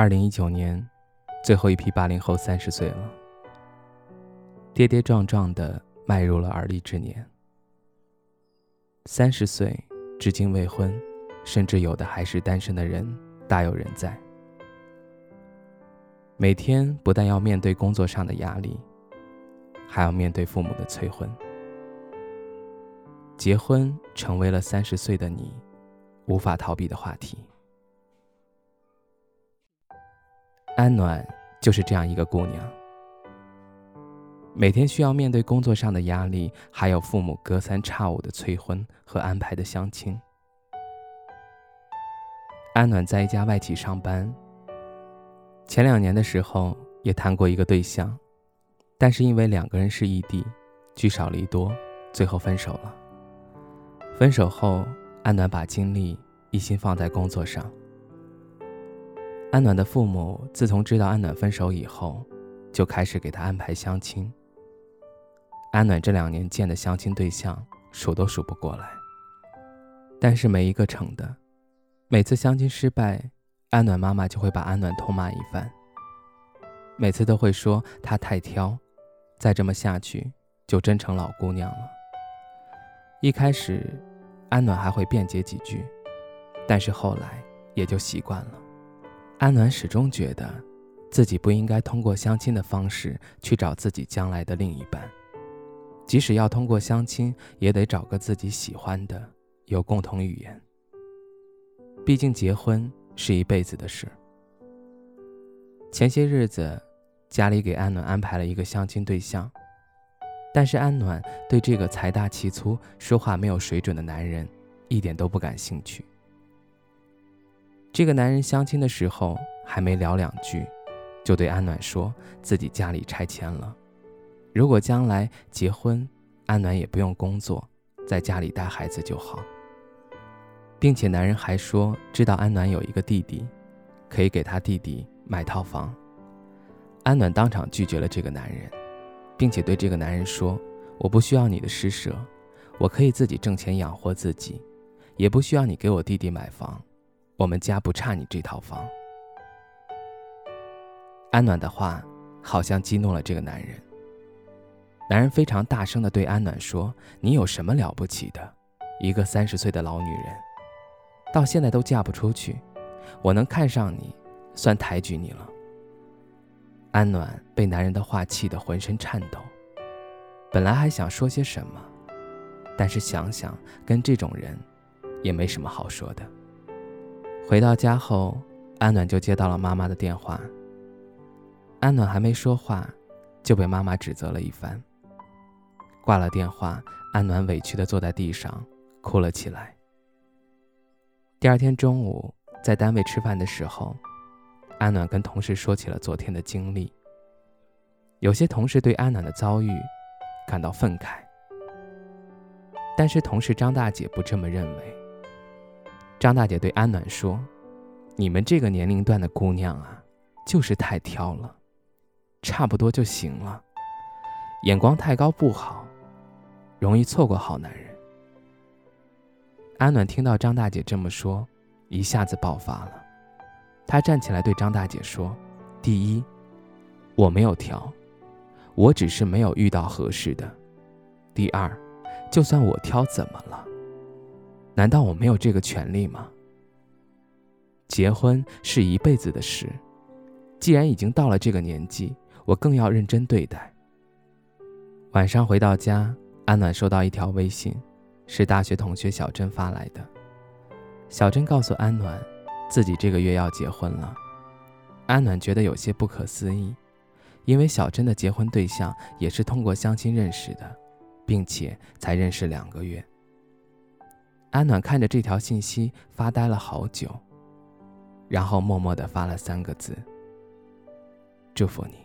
二零一九年，最后一批八零后三十岁了，跌跌撞撞的迈入了而立之年。三十岁至今未婚，甚至有的还是单身的人大有人在。每天不但要面对工作上的压力，还要面对父母的催婚。结婚成为了三十岁的你无法逃避的话题。安暖就是这样一个姑娘，每天需要面对工作上的压力，还有父母隔三差五的催婚和安排的相亲。安暖在一家外企上班，前两年的时候也谈过一个对象，但是因为两个人是异地，聚少离多，最后分手了。分手后，安暖把精力一心放在工作上。安暖的父母自从知道安暖分手以后，就开始给她安排相亲。安暖这两年见的相亲对象数都数不过来，但是没一个成的。每次相亲失败，安暖妈妈就会把安暖痛骂一番。每次都会说她太挑，再这么下去就真成老姑娘了。一开始，安暖还会辩解几句，但是后来也就习惯了。安暖始终觉得，自己不应该通过相亲的方式去找自己将来的另一半，即使要通过相亲，也得找个自己喜欢的，有共同语言。毕竟结婚是一辈子的事。前些日子，家里给安暖安排了一个相亲对象，但是安暖对这个财大气粗、说话没有水准的男人一点都不感兴趣。这个男人相亲的时候还没聊两句，就对安暖说自己家里拆迁了，如果将来结婚，安暖也不用工作，在家里带孩子就好。并且男人还说知道安暖有一个弟弟，可以给他弟弟买套房。安暖当场拒绝了这个男人，并且对这个男人说：“我不需要你的施舍，我可以自己挣钱养活自己，也不需要你给我弟弟买房。”我们家不差你这套房。安暖的话好像激怒了这个男人。男人非常大声的对安暖说：“你有什么了不起的？一个三十岁的老女人，到现在都嫁不出去，我能看上你，算抬举你了。”安暖被男人的话气得浑身颤抖，本来还想说些什么，但是想想跟这种人，也没什么好说的。回到家后，安暖就接到了妈妈的电话。安暖还没说话，就被妈妈指责了一番。挂了电话，安暖委屈地坐在地上哭了起来。第二天中午，在单位吃饭的时候，安暖跟同事说起了昨天的经历。有些同事对安暖的遭遇感到愤慨，但是同事张大姐不这么认为。张大姐对安暖说：“你们这个年龄段的姑娘啊，就是太挑了，差不多就行了，眼光太高不好，容易错过好男人。”安暖听到张大姐这么说，一下子爆发了。她站起来对张大姐说：“第一，我没有挑，我只是没有遇到合适的。第二，就算我挑，怎么了？”难道我没有这个权利吗？结婚是一辈子的事，既然已经到了这个年纪，我更要认真对待。晚上回到家，安暖收到一条微信，是大学同学小珍发来的。小珍告诉安暖，自己这个月要结婚了。安暖觉得有些不可思议，因为小珍的结婚对象也是通过相亲认识的，并且才认识两个月。安暖看着这条信息发呆了好久，然后默默地发了三个字：“祝福你。”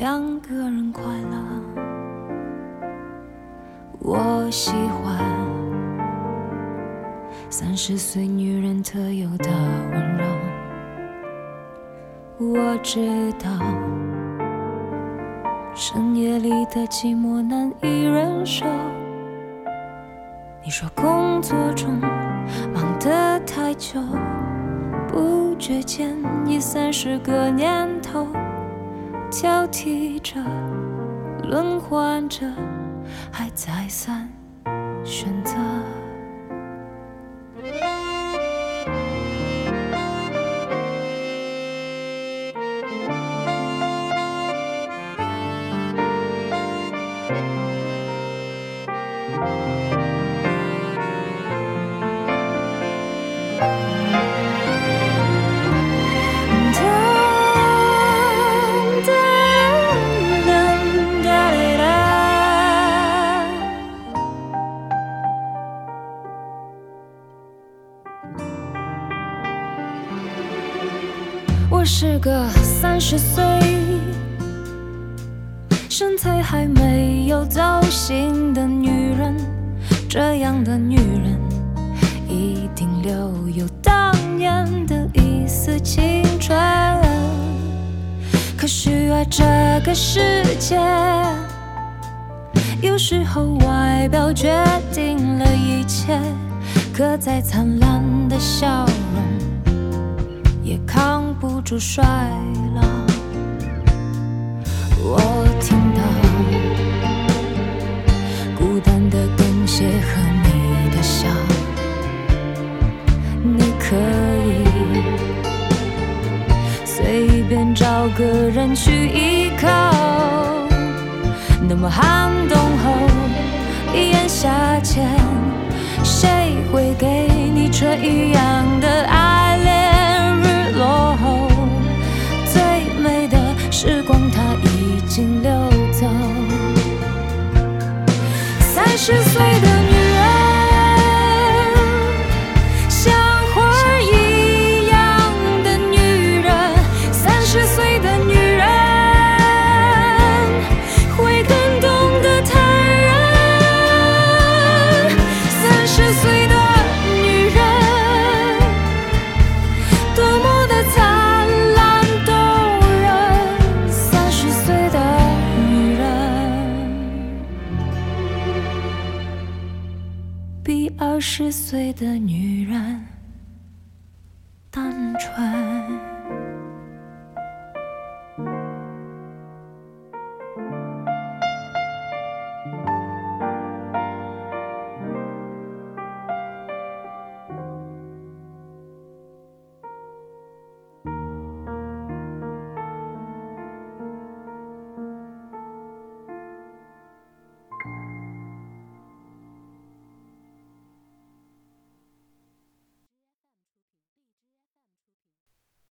两个人快乐，我喜欢三十岁女人特有的温柔。我知道深夜里的寂寞难以忍受。你说工作中忙得太久，不觉间已三十个年头。交替着，轮换着，还再三选择。十岁，身材还没有造型的女人。这样的女人一定留有当年的一丝青春。可是爱这个世界，有时候外表决定了一切。可再灿烂的笑容，也扛不住衰我听到孤单的冻结和你的笑。你可以随便找个人去依靠那么寒冬后炎夏前谁会给你春一样的爱恋日落后？最美的时光二十岁的女人单纯。